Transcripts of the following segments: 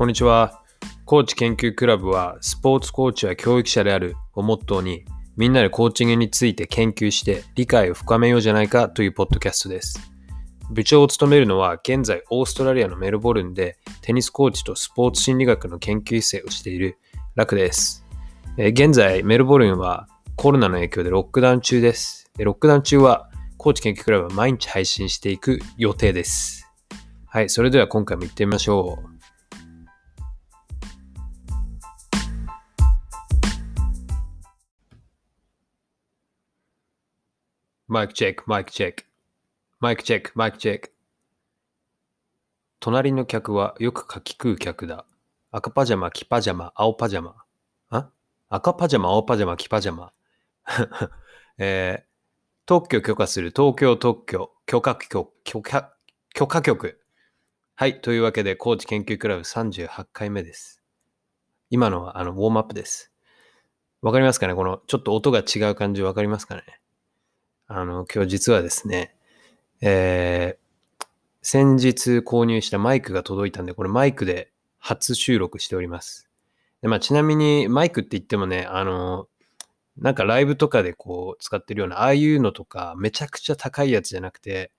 こんにちは。コーチ研究クラブは、スポーツコーチは教育者であるをモットーに、みんなでコーチングについて研究して理解を深めようじゃないかというポッドキャストです。部長を務めるのは、現在オーストラリアのメルボルンでテニスコーチとスポーツ心理学の研究生をしているラクです。現在、メルボルンはコロナの影響でロックダウン中です。ロックダウン中は、コーチ研究クラブは毎日配信していく予定です。はい、それでは今回も行ってみましょう。マイクチェック、マイクチェック。マイクチェック、マイクチェック。隣の客はよくかき食う客だ。赤パジャマ、黄パジャマ、青パジャマ。あ？赤パジャマ、青パジャマ、黄パジャマ。えー、特許許可する東京特許許可局、許可、許可局。はい。というわけで、高知研究クラブ38回目です。今のはあのウォームアップです。わかりますかね？このちょっと音が違う感じわかりますかね？あの、今日実はですね、えー、先日購入したマイクが届いたんで、これマイクで初収録しております。でまあ、ちなみにマイクって言ってもね、あの、なんかライブとかでこう使ってるような、ああいうのとか、めちゃくちゃ高いやつじゃなくて、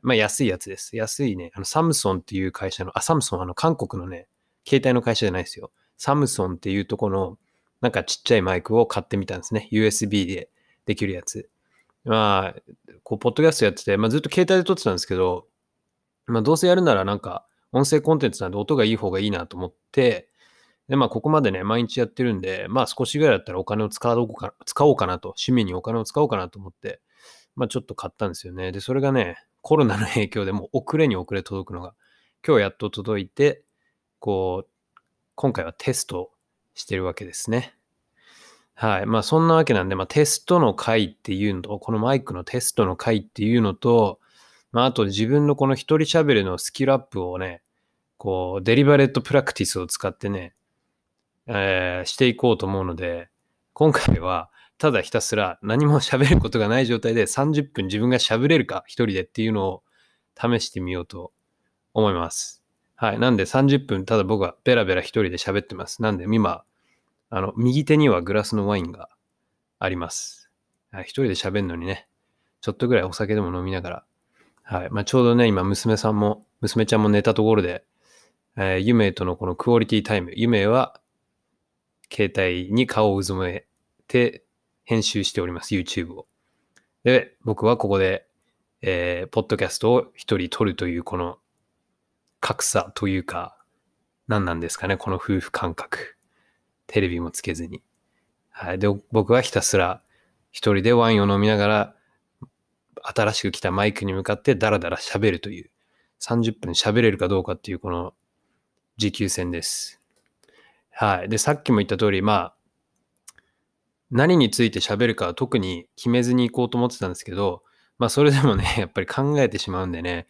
まあ安いやつです。安いね、あのサムソンっていう会社の、あ、サムソン、あの韓国のね、携帯の会社じゃないですよ。サムソンっていうとこの、なんかちっちゃいマイクを買ってみたんですね。USB でできるやつ。まあ、こう、ポッドキャストやってて、まあずっと携帯で撮ってたんですけど、まあどうせやるならなんか、音声コンテンツなんで音がいい方がいいなと思って、で、まあここまでね、毎日やってるんで、まあ少しぐらいだったらお金を使おうか使おうかなと、趣味にお金を使おうかなと思って、まあちょっと買ったんですよね。で、それがね、コロナの影響でもう遅れに遅れ届くのが、今日やっと届いて、こう、今回はテストしてるわけですね。はい。まあそんなわけなんで、まあテストの回っていうのと、このマイクのテストの回っていうのと、まああと自分のこの一人喋りのスキルアップをね、こう、デリバレットプラクティスを使ってね、えー、していこうと思うので、今回はただひたすら何も喋ることがない状態で30分自分が喋れるか一人でっていうのを試してみようと思います。はい。なんで30分ただ僕はベラベラ一人で喋ってます。なんで今、あの、右手にはグラスのワインがあります。はい、一人で喋るのにね、ちょっとぐらいお酒でも飲みながら、はい。まあ、ちょうどね、今、娘さんも、娘ちゃんも寝たところで、えー、ゆめとのこのクオリティタイム、ゆめは、携帯に顔をうずめて編集しております、YouTube を。で、僕はここで、えー、ポッドキャストを一人撮るという、この格差というか、何なんですかね、この夫婦感覚。テレビもつけずに。はい。で、僕はひたすら一人でワインを飲みながら、新しく来たマイクに向かってダラダラ喋るという、30分喋れるかどうかっていうこの持久戦です。はい。で、さっきも言った通り、まあ、何について喋るかは特に決めずに行こうと思ってたんですけど、まあそれでもね、やっぱり考えてしまうんでね、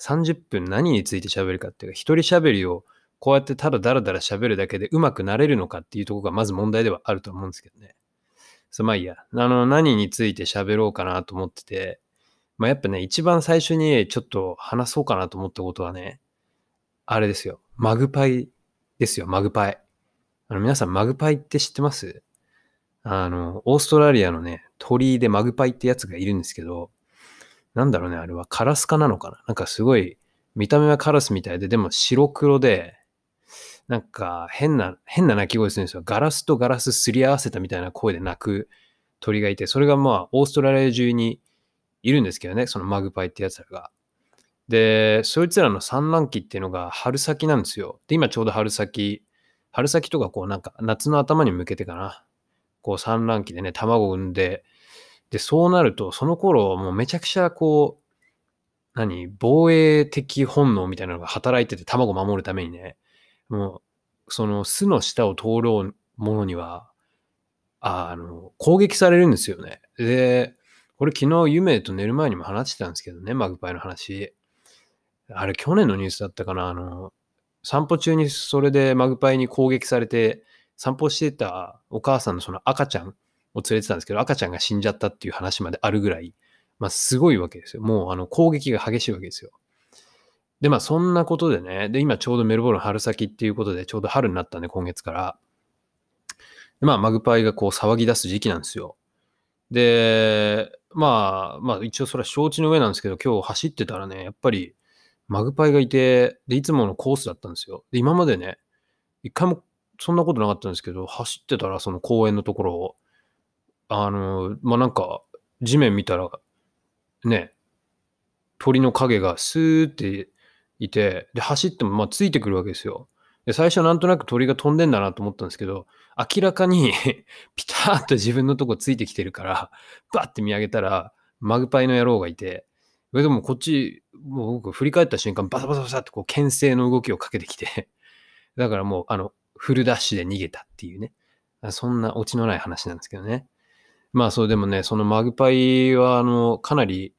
30分何について喋るかっていうか、一人喋りをこうやってただダラダラ喋るだけで上手くなれるのかっていうところがまず問題ではあると思うんですけどね。そ、まあいいや。あの、何について喋ろうかなと思ってて、まあやっぱね、一番最初にちょっと話そうかなと思ったことはね、あれですよ。マグパイですよ、マグパイ。あの、皆さんマグパイって知ってます？あの、オーストラリアのね、鳥居でマグパイってやつがいるんですけど、なんだろうね、あれはカラス科なのかな？なんかすごい、見た目はカラスみたいで、でも白黒で、なんか変な、変な鳴き声するんですよ。ガラスとガラスすり合わせたみたいな声で鳴く鳥がいて、それがまあ、オーストラリア中にいるんですけどね、そのマグパイってやつらが。で、そいつらの産卵期っていうのが春先なんですよ。で、今ちょうど春先、春先とかこうなんか夏の頭に向けてかな。こう産卵期でね、卵を産んで、で、そうなると、その頃もうめちゃくちゃこう、何防衛的本能みたいなのが働いてて卵を守るためにね。もう、その巣の下を通ろうものには、あの、攻撃されるんですよね。で、これ昨日夢と寝る前にも話してたんですけどね、マグパイの話。あれ去年のニュースだったかな、あの、散歩中にそれでマグパイに攻撃されて、散歩してたお母さんのその赤ちゃんを連れてたんですけど、赤ちゃんが死んじゃったっていう話まであるぐらい、まあすごいわけですよ。もうあの攻撃が激しいわけですよ。で、まあそんなことでね、で、今ちょうどメルボルン春先っていうことで、ちょうど春になったんで、今月から。でまあ、マグパイがこう騒ぎ出す時期なんですよ。で、まあ、まあ一応それは承知の上なんですけど、今日走ってたらね、やっぱりマグパイがいて、で、いつものコースだったんですよ。で、今までね、一回もそんなことなかったんですけど、走ってたらその公園のところを、あの、まあなんか、地面見たら、ね、鳥の影がスーっていて、で、走ってもまあついてくるわけですよ。で、最初なんとなく鳥が飛んでんだなと思ったんですけど、明らかに ピターッと自分のとこついてきてるから、バッて見上げたら、マグパイの野郎がいて、でもこっち、もう僕振り返った瞬間、バサバサバサってこう牽制の動きをかけてきて、だからもう、あの、フルダッシュで逃げたっていうね。そんなオチのない話なんですけどね。まあそうでもね、そのマグパイは、あの、かなり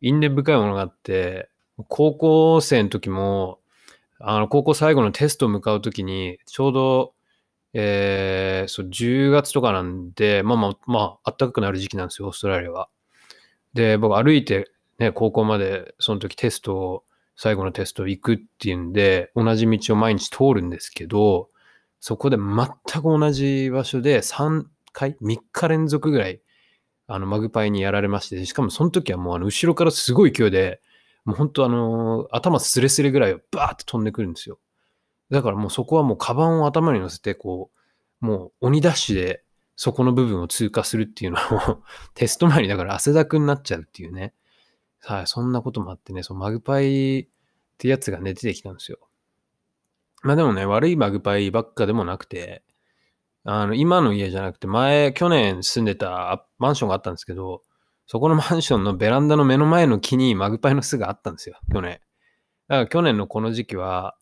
因縁深いものがあって、高校生の時も、あの、高校最後のテストを向かう時に、ちょうど、えー、そう、10月とかなんで、まあまあ、まあ、暖かくなる時期なんですよ、オーストラリアは。で、僕歩いて、ね、高校まで、その時テストを、最後のテスト行くっていうんで、同じ道を毎日通るんですけど、そこで全く同じ場所で3回、3日連続ぐらい、あの、マグパイにやられまして、しかもその時はもうあの、後ろからすごい勢いで、もう本当あの、頭スレスレぐらいをバーって飛んでくるんですよ。だからもうそこはもうカバンを頭に乗せて、こう、もう鬼ダッシュでそこの部分を通過するっていうのを テスト前にだから汗だくになっちゃうっていうね。はい、そんなこともあってね、そのマグパイってやつがね、出てきたんですよ。まあでもね、悪いマグパイばっかでもなくて、あの、今の家じゃなくて、前、去年住んでたマンションがあったんですけど、そこのマンションのベランダの目の前の木にマグパイの巣があったんですよ、去年。だから去年のこの時期は、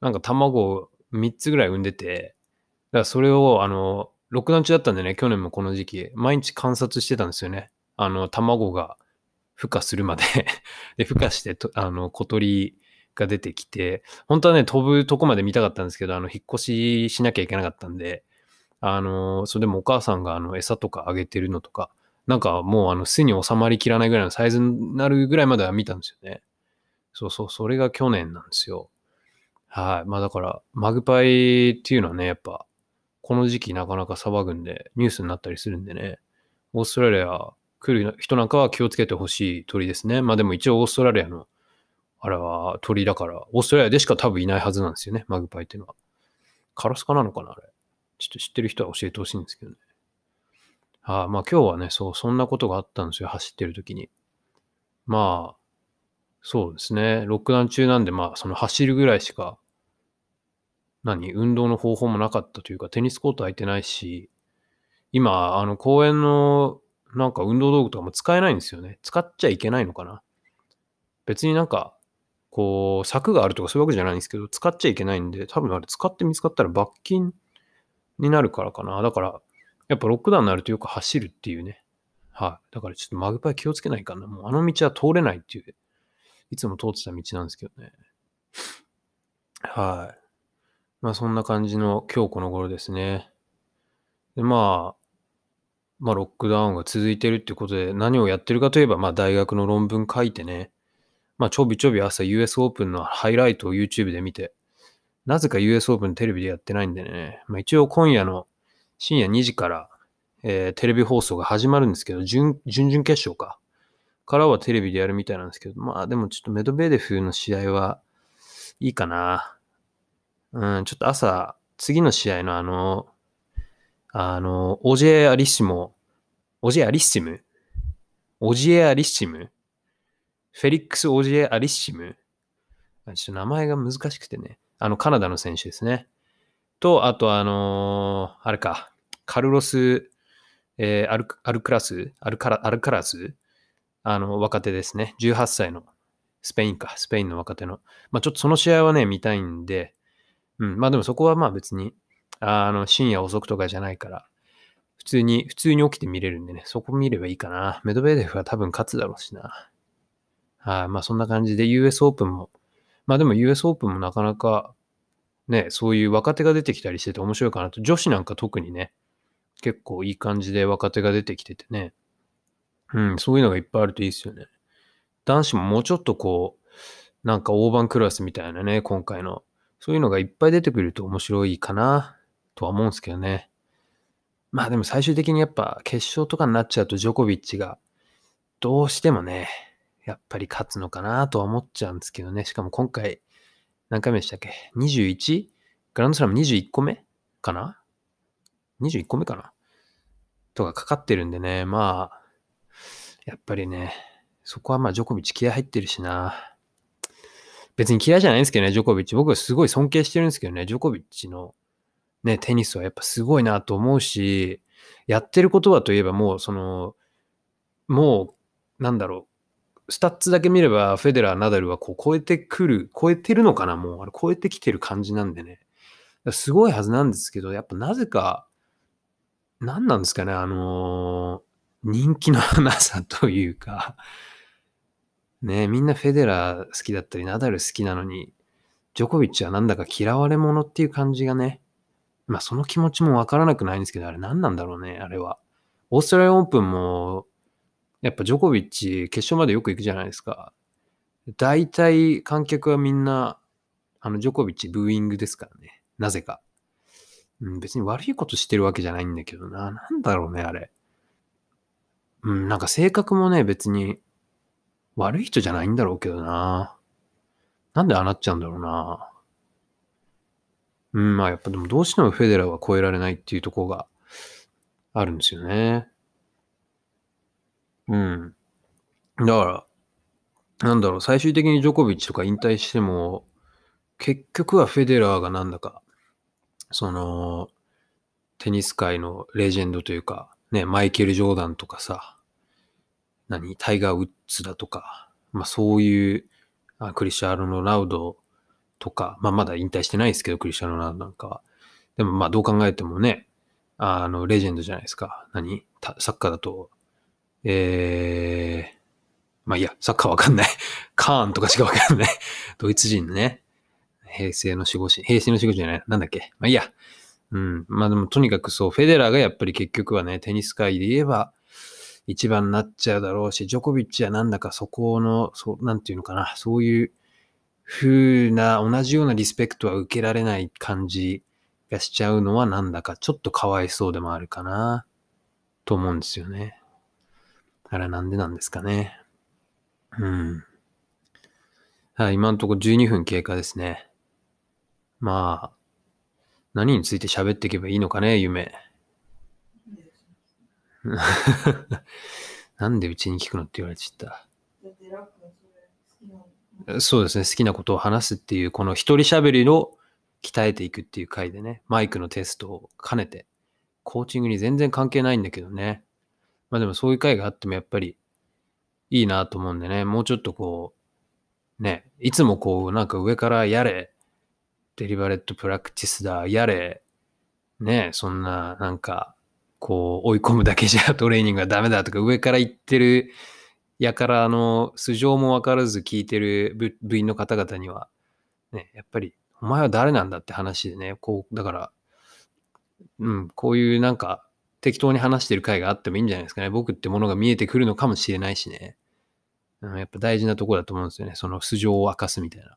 なんか卵を3つぐらい産んでて、だからそれを、あの、ロックダウン中だったんでね、去年もこの時期、毎日観察してたんですよね。あの、卵が孵化するまで で、孵化して、あの、小鳥が出てきて、本当はね、飛ぶとこまで見たかったんですけど、あの、引っ越ししなきゃいけなかったんで、あの、それでもお母さんがあの、餌とかあげてるのとか、なんかもうあの、巣に収まりきらないぐらいのサイズになるぐらいまでは見たんですよね。そうそう、それが去年なんですよ。はい。まあだから、マグパイっていうのはね、やっぱ、この時期なかなか騒ぐんで、ニュースになったりするんでね、オーストラリア来る人なんかは気をつけてほしい鳥ですね。まあでも一応オーストラリアの、あれは鳥だから、オーストラリアでしか多分いないはずなんですよね、マグパイっていうのは。カラスカなのかな、あれ。ちょっと知ってる人は教えてほしいんですけどね。あまあ今日はね、そう、そんなことがあったんですよ、走ってる時に。まあ、そうですね。ロックダウン中なんで、まあ、その走るぐらいしか、何運動の方法もなかったというか、テニスコート空いてないし、今、あの、公園の、なんか運動道具とかも使えないんですよね。使っちゃいけないのかな。別になんか、こう、柵があるとかそういうわけじゃないんですけど、使っちゃいけないんで、多分あれ使って見つかったら罰金になるからかな。だから、やっぱロックダウンになるとよく走るっていうね。はい。だからちょっとマグパイ気をつけないかな。もうあの道は通れないっていう、いつも通ってた道なんですけどね。はい。まあそんな感じの今日この頃ですね。で、まあ、まあロックダウンが続いてるっていうことで何をやってるかといえば、まあ大学の論文書いてね。まあちょびちょび朝 US オープンのハイライトを YouTube で見て、なぜか US オープンテレビでやってないんでね。まあ一応今夜の深夜2時から、えーテレビ放送が始まるんですけど、準準々決勝か。からはテレビでやるみたいなんですけど、まあでもちょっとメドベーデフの試合はいいかな。うん、ちょっと朝、次の試合のあの、あの、オジエアリッシモ、オジエアリッシム？オジエアリッシム？フェリックス・オジエアリッシム？ちょっと名前が難しくてね。あの、カナダの選手ですね。と、あとあのーあれか、カルロス、えーアルアルクラス？アルカラアルカラス？あの、若手ですね。18歳の、スペインか、スペインの若手の。まあちょっとその試合はね、見たいんで、うん、まあでもそこはまあ別に、あの、深夜遅くとかじゃないから、普通に、普通に起きて見れるんでね、そこ見ればいいかな。メドベーデフは多分勝つだろうしな。はい、まあそんな感じで US オープンも、まあでも US オープンもなかなか、ね、そういう若手が出てきたりしてて面白いかなと。女子なんか特にね、結構いい感じで若手が出てきててね。うん、そういうのがいっぱいあるといいですよね。男子ももうちょっとこう、なんか大盤クラスみたいなね、今回の。そういうのがいっぱい出てくると面白いかな、とは思うんですけどね。まあでも最終的にやっぱ決勝とかになっちゃうとジョコビッチがどうしてもね、やっぱり勝つのかなとは思っちゃうんですけどね。しかも今回、何回目でしたっけ ?21? グランドスラム21個目かな ?21 個目かな？とかかかってるんでね。まあ、やっぱりね、そこはまあジョコビッチ気合入ってるしな。別に嫌いじゃないんですけどね、ジョコビッチ。僕はすごい尊敬してるんですけどね、ジョコビッチのね、テニスはやっぱすごいなと思うし、やってることはといえばもうその、もう、なんだろう、スタッツだけ見ればフェデラー、ナダルはこう超えてくる、超えてるのかなもう、あれ超えてきてる感じなんでね。すごいはずなんですけど、やっぱなぜか、何なんですかね、あのー、人気のなさというか、ねみんなフェデラー好きだったり、ナダル好きなのに、ジョコビッチはなんだか嫌われ者っていう感じがね、まあその気持ちもわからなくないんですけど、あれ何なんだろうね、あれは。オーストラリアオープンも、やっぱジョコビッチ決勝までよく行くじゃないですか。大体観客はみんな、あのジョコビッチブーイングですからね。なぜか。うん、別に悪いことしてるわけじゃないんだけどな。なんだろうね、あれ。うん、なんか性格もね、別に悪い人じゃないんだろうけどな。なんでああなっちゃうんだろうな。うん、まあやっぱでもどうしてもフェデラーは超えられないっていうとこがあるんですよね。うん。だから、なんだろう、最終的にジョコビッチとか引退しても、結局はフェデラーがなんだか、その、テニス界のレジェンドというか、ね、マイケル・ジョーダンとかさ、何、タイガー・ウッズだとか、まあそういう、あクリスチャーノ・ロナウドとか、まあまだ引退してないですけど、クリスチャーノ・ロナウドなんかは。でもまあどう考えてもね、あの、レジェンドじゃないですか。何サッカーだと、えー、まあいいや、サッカーわかんない。カーンとかしかわかんない。ドイツ人ね、平成の守護神、平成の守護神じゃない、なんだっけ。まあいいや。うん。まあでもとにかくそう、フェデラーがやっぱり結局はね、テニス界で言えば、一番になっちゃうだろうし、ジョコビッチはなんだかそこの、そう、なんていうのかな、そういう風な、同じようなリスペクトは受けられない感じがしちゃうのはなんだかちょっとかわいそうでもあるかな、と思うんですよね。あれなんでなんですかね。うん。はい、今のところ12分経過ですね。まあ、何について喋っていけばいいのかね、夢。なんでうちに聞くのって言われちゃった。そうですね、好きなことを話すっていう、この一人喋りを鍛えていくっていう回でね、マイクのテストを兼ねて、コーチングに全然関係ないんだけどね。まあでもそういう回があってもやっぱりいいなと思うんでね、もうちょっとこう、ね、いつもこう、なんか上からやれ、デリバレットプラクティスだ、やれ、ね、そんな、なんか、こう、追い込むだけじゃトレーニングがダメだとか、上から言ってるやからあの素性もわからず聞いてる部員の方々には、ね、やっぱり、お前は誰なんだって話でね、こう、だから、うん、こういうなんか、適当に話してる回があってもいいんじゃないですかね。僕ってものが見えてくるのかもしれないしね。うん、やっぱ大事なとこだと思うんですよね。その素性を明かすみたいな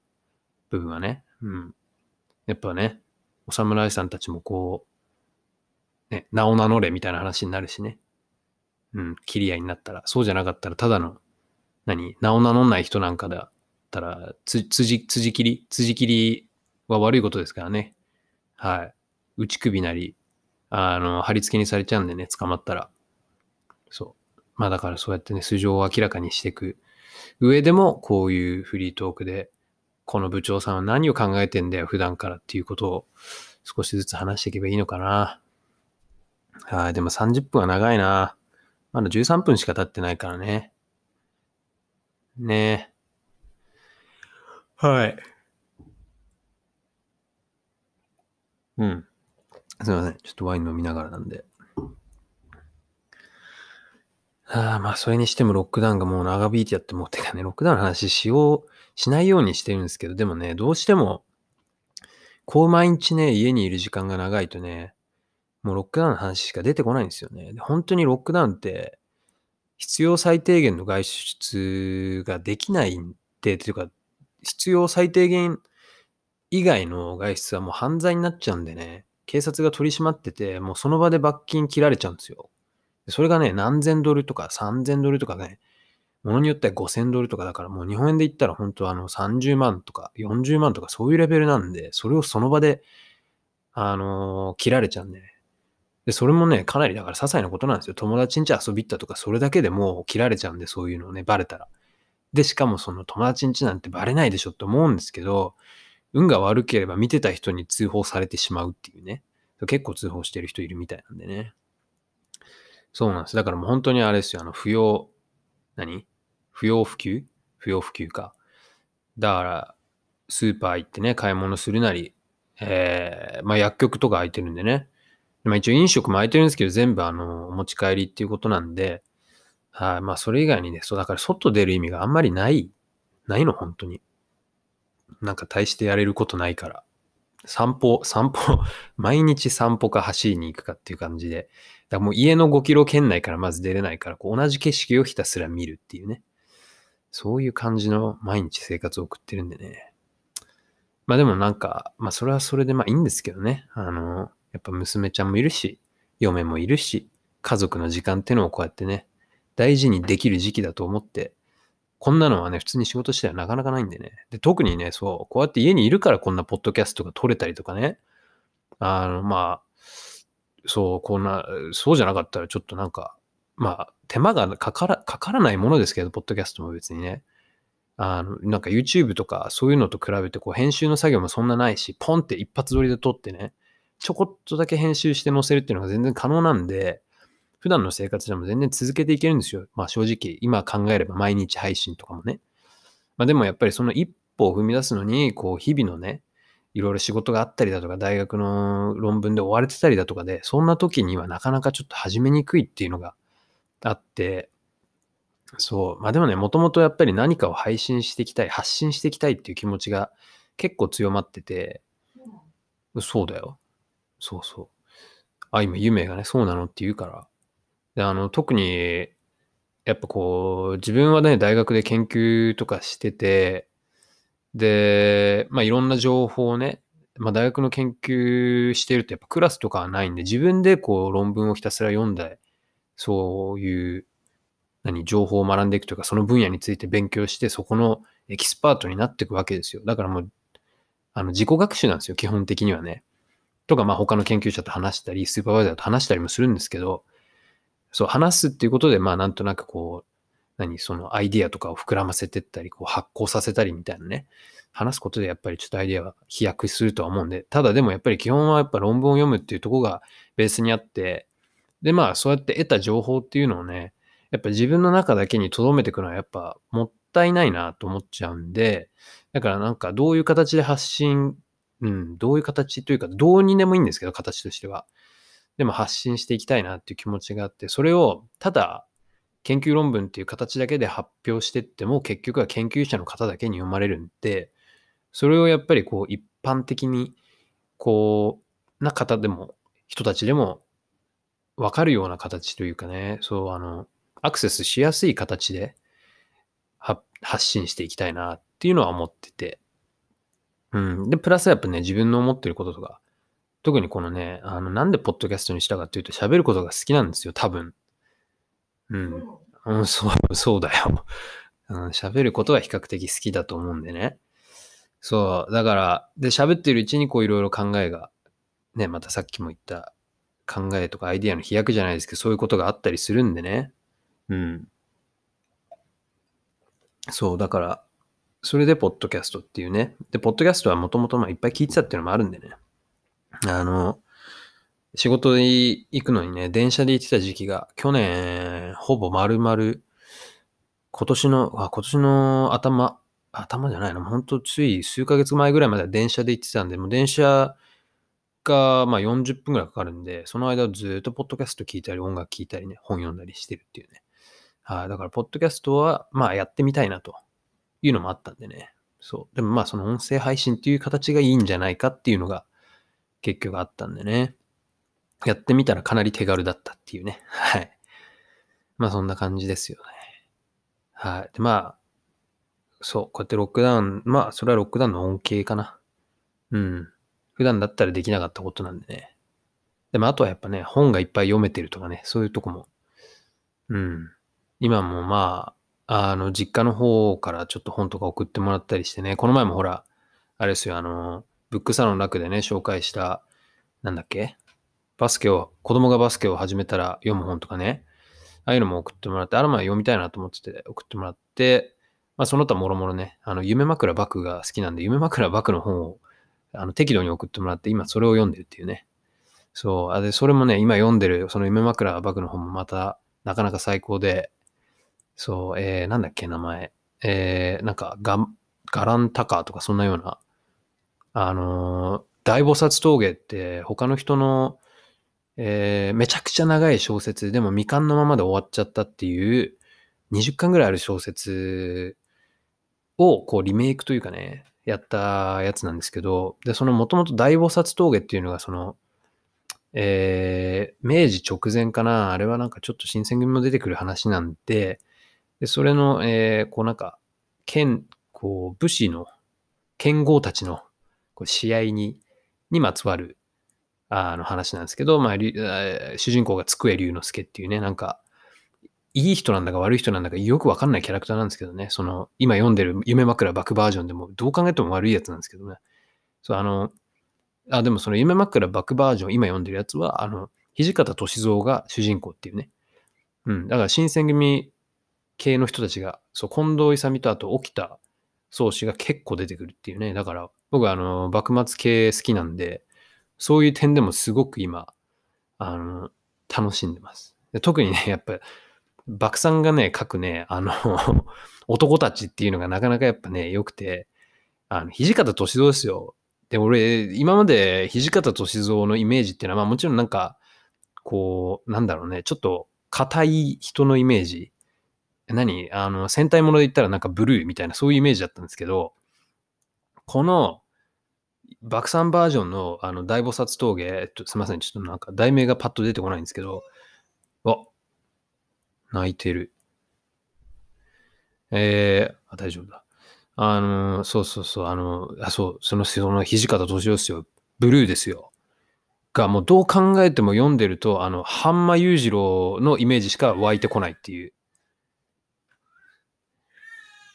部分はね。うん。やっぱね、お侍さんたちもこう、ね、名を名乗れみたいな話になるしね。うん、切り合いになったら。そうじゃなかったら、ただの、何、名を名乗んない人なんかだったら、つ、辻、辻切り？辻切りは悪いことですからね。はい。内首なり、あの、貼り付けにされちゃうんでね、捕まったら。そう。まあだからそうやってね、素性を明らかにしていく上でも、こういうフリートークで、この部長さんは何を考えてんだよ、普段からっていうことを少しずつ話していけばいいのかな。はい、でも30分は長いな。まだ13分しか経ってないからね。ねはい。うん。すいません。ちょっとワイン飲みながらなんで。ああ、まあ、それにしてもロックダウンがもう長引いてやって、もてかね、ロックダウンの話しよう、しないようにしてるんですけど、でもね、どうしても、こう毎日ね、家にいる時間が長いとね、もうロックダウンの話しか出てこないんですよね。で本当にロックダウンって、必要最低限の外出ができないって、というか、必要最低限以外の外出はもう犯罪になっちゃうんでね、警察が取り締まってて、もうその場で罰金切られちゃうんですよ。それがね、何千ドルとか3000ドルとかね、ものによっては5000ドルとかだからもう日本円で言ったら本当あの30万とか40万とかそういうレベルなんで、それをその場で、あのー、切られちゃうんでね。で、それもね、かなりだから些細なことなんですよ。友達ん家遊び行ったとか、それだけでもう切られちゃうんで、そういうのね、バレたら。で、しかもその友達ん家なんてバレないでしょって思うんですけど、運が悪ければ見てた人に通報されてしまうっていうね。結構通報してる人いるみたいなんでね。そうなんです。だからもう本当にあれですよ。あの、不要、何？不要不急？不要不急か。だから、スーパー行ってね、買い物するなり、えー、まあ薬局とか空いてるんでね。まあ一応飲食も空いてるんですけど、全部あの、お持ち帰りっていうことなんで、はい、まあそれ以外にね、そうだから外出る意味があんまりない、ないの、本当に。なんか大してやれることないから。散歩、散歩、毎日散歩か走りに行くかっていう感じで。だからもう家の5キロ圏内からまず出れないから、こう同じ景色をひたすら見るっていうね。そういう感じの毎日生活を送ってるんでね。まあでもなんか、まあそれはそれでまあいいんですけどね。あの、やっぱ娘ちゃんもいるし、嫁もいるし、家族の時間ってのをこうやってね、大事にできる時期だと思ってこんなのはね、普通に仕事してはなかなかないんでね。で、特にね、そう、こうやって家にいるからこんなポッドキャストが撮れたりとかね。あの、まあ、そう、こんな、そうじゃなかったらちょっとなんか、まあ、手間がかから、かからないものですけど、ポッドキャストも別にね。あの、なんか YouTube とかそういうのと比べて、こう、編集の作業もそんなないし、ポンって一発撮りで撮ってね、ちょこっとだけ編集して載せるっていうのが全然可能なんで、普段の生活でも全然続けていけるんですよ。まあ正直、今考えれば毎日配信とかもね。まあでもやっぱりその一歩を踏み出すのに、こう日々のね、いろいろ仕事があったりだとか、大学の論文で追われてたりだとかで、そんな時にはなかなかちょっと始めにくいっていうのがあって、そう。まあでもね、もともとやっぱり何かを配信していきたい、発信していきたいっていう気持ちが結構強まってて、そうだよ。そうそう。あ、今、夢がね、そうなのって言うから、で、あの、特に、やっぱこう、自分はね、大学で研究とかしてて、で、まあいろんな情報をね、まあ大学の研究してるとやっぱクラスとかはないんで、自分でこう論文をひたすら読んで、そういう、何、情報を学んでいくというか、その分野について勉強して、そこのエキスパートになっていくわけですよ。だからもう、あの、自己学習なんですよ、基本的にはね。とか、まあ他の研究者と話したり、スーパーバイザーと話したりもするんですけど、そう、話すっていうことで、まあなんとなくこう、何、そのアイディアとかを膨らませてったり、こう発酵させたりみたいなね。話すことでやっぱりちょっとアイディアは飛躍するとは思うんで、ただでもやっぱり基本はやっぱ論文を読むっていうとこがベースにあって、でまあそうやって得た情報っていうのをね、やっぱ自分の中だけに留めていくのはやっぱもったいないなと思っちゃうんで、だからなんかどういう形で発信、うん、どういう形というか、どうにでもいいんですけど、形としては。でも発信していきたいなっていう気持ちがあって、それをただ研究論文っていう形だけで発表してっても結局は研究者の方だけに読まれるんで、それをやっぱりこう一般的にこうな方でも人たちでもわかるような形というかね、そうあの、アクセスしやすい形で発信していきたいなっていうのは思ってて。うん。で、プラスやっぱね、自分の思ってることとか、特にこのね、あの、なんでポッドキャストにしたかっていうと喋ることが好きなんですよ、多分。うん。うん、そう、そうだよ。うん、喋ることは比較的好きだと思うんでね。そう、だから、で、喋ってるうちにこういろいろ考えが、ね、またさっきも言った考えとかアイディアの飛躍じゃないですけど、そういうことがあったりするんでね。うん。そう、だから、それでポッドキャストっていうね。で、ポッドキャストはもともとまあいっぱい聞いてたっていうのもあるんでね。あの、仕事で行くのにね、電車で行ってた時期が、去年、ほぼ丸々、今年の、あ、今年の頭、頭じゃないの、ほんとつい数ヶ月前ぐらいまで電車で行ってたんで、もう電車が、まあ40分ぐらいかかるんで、その間ずっとポッドキャスト聞いたり、音楽聞いたりね、本読んだりしてるっていうね。はい、だから、ポッドキャストは、まあやってみたいなというのもあったんでね。そう。でもまあ、その音声配信っていう形がいいんじゃないかっていうのが、結局あったんでね。やってみたらかなり手軽だったっていうね。はい。まあそんな感じですよね。はい。でまあ、そう、こうやってロックダウン、まあ、それはロックダウンの恩恵かな。うん。普段だったらできなかったことなんでね。でも、あとはやっぱね、本がいっぱい読めてるとかね、そういうとこも。うん。今もまあ、あの、実家の方からちょっと本とか送ってもらったりしてね、この前もほら、あれですよ、あの、ブックサロン楽でね、紹介した、なんだっけ？バスケを、子供がバスケを始めたら読む本とかね、ああいうのも送ってもらって、あらま読みたいなと思ってて送ってもらって、まあその他もろもろね、あの、夢枕バクが好きなんで、夢枕バクの本をあの適度に送ってもらって、今それを読んでるっていうね。そう。あで、それもね、今読んでる、その夢枕バクの本もまた、なかなか最高で、そう、えー、なんだっけ、名前。えー、なんか、ガガランタカーとかそんなような、あの大菩薩峠って他の人の、えーめちゃくちゃ長い小説、でも未完のままで終わっちゃったっていう、20巻ぐらいある小説をこうリメイクというかね、やったやつなんですけど、で、そのもともと大菩薩峠っていうのがその、えー明治直前かな、あれはなんかちょっと新選組も出てくる話なんで、で、それの、えーこうなんか、剣、こう、武士の、剣豪たちのこう試合に、にまつわる、あの話なんですけど、まあ、主人公が机龍之介っていうね、なんか、いい人なんだか悪い人なんだかよくわかんないキャラクターなんですけどね、その、今読んでる夢枕バクバージョンでも、どう考えても悪いやつなんですけどね。そう、あの、あ、でもその夢枕バクバージョン、今読んでるやつは、あの、土方歳三が主人公っていうね。うん。だから新選組系の人たちが、そう、近藤勇とあと沖田宗氏が結構出てくるっていうね。だから、僕はあの、幕末系好きなんで、そういう点でもすごく今、あの、楽しんでます。で特にね、やっぱ、爆さんがね、書くね、あの、男たちっていうのがなかなかやっぱね、良くて、あの、土方歳三ですよ。で、俺、今まで土方歳三のイメージっていうのは、まあもちろんなんか、こう、なんだろうね、ちょっと硬い人のイメージ。何？あの、戦隊もので言ったらなんかブルーみたいな、そういうイメージだったんですけど、この、爆散バージョンの、あの、大菩薩峠、えっと、すみません、ちょっとなんか、題名がパッと出てこないんですけど、あ、泣いてる。えー、あ、大丈夫だ。あの、そうそうそう、あの、あ、そう、その、その土方歳三ですよ。ブルーですよ。が、もうどう考えても読んでると、あの、半間裕次郎のイメージしか湧いてこないっていう。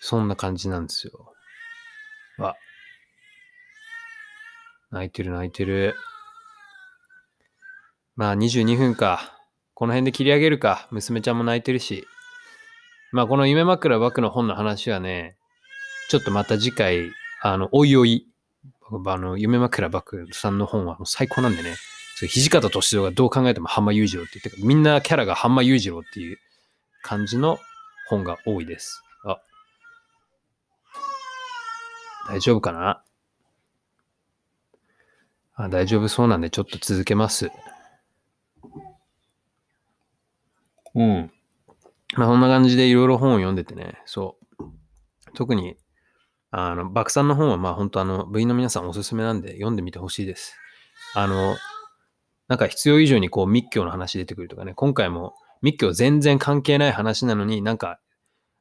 そんな感じなんですよ。あ。泣いてる泣いてる。まあ22分か。この辺で切り上げるか。娘ちゃんも泣いてるし。まあこの夢枕バクの本の話はね、ちょっとまた次回、あの、おいおい、あの、夢枕バクさんの本はもう最高なんでね、そう土方歳三がどう考えても浜裕次郎って言ってみんなキャラが浜裕次郎っていう感じの本が多いです。あ、大丈夫かな？あ大丈夫そうなんでちょっと続けます。うん。まあそんな感じでいろいろ本を読んでてね、そう。特に、あの、爆散の本はまあ本当あの、部員の皆さんおすすめなんで読んでみてほしいです。あの、なんか必要以上にこう密教の話出てくるとかね、今回も密教全然関係ない話なのになんか、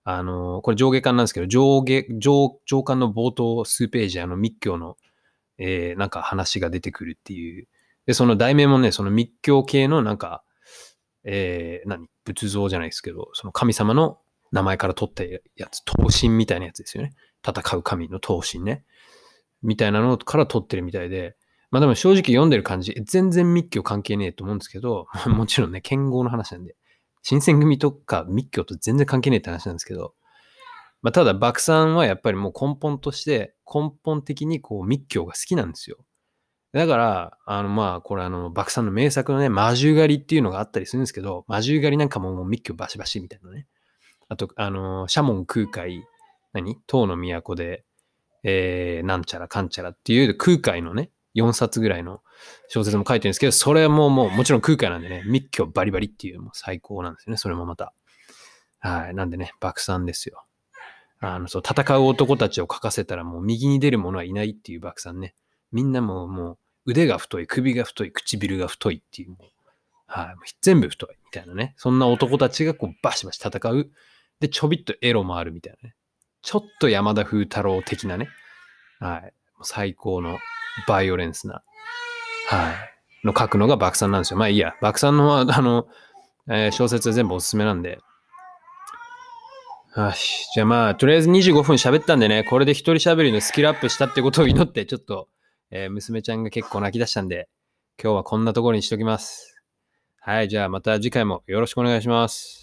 あの、これ上下巻なんですけど、上下、上、上巻の冒頭数ページ、あの密教の、えーなんか話が出てくるっていう。で、その題名もね、その密教系のなんか、えー何？仏像じゃないですけど、その神様の名前から取ったやつ、闘神みたいなやつですよね。戦う神の闘神ね。みたいなのから取ってるみたいで、まあでも正直読んでる感じ、全然密教関係ねえと思うんですけど、もちろんね、剣豪の話なんで、新選組とか密教と全然関係ねえって話なんですけど、まあただ、爆散はやっぱりもう根本として、根本的にこう密教が好きなんですよ。だから、あのまあ、これあの、爆散の名作のね、魔獣狩りっていうのがあったりするんですけど、魔獣狩りなんかももう密教バシバシみたいなね。あと、あの、シャモン空海、何？唐の都で、えー、なんちゃらかんちゃらっていう空海のね、4冊ぐらいの小説も書いてるんですけど、それはももうもちろん空海なんでね、密教バリバリっていうもう最高なんですよね、それもまた。はい。なんでね、爆散ですよ。あの、そう、戦う男たちを書かせたらもう右に出る者はいないっていう爆散ね。みんなも、もう腕が太い、首が太い、唇が太いっていう、もうはい。全部太いみたいなね。そんな男たちがこうバシバシ戦う。で、ちょびっとエロもあるみたいなね。ちょっと山田風太郎的なね、はい。最高のバイオレンスな、はい。の書くのが爆散なんですよ。まあいいや。爆散の、あの、えー小説は全部おすすめなんで。よし。じゃあまあ、とりあえず25分喋ったんでね、これで一人喋りのスキルアップしたってことを祈って、ちょっと、えー娘ちゃんが結構泣き出したんで、今日はこんなところにしときます。はい。じゃあまた次回もよろしくお願いします。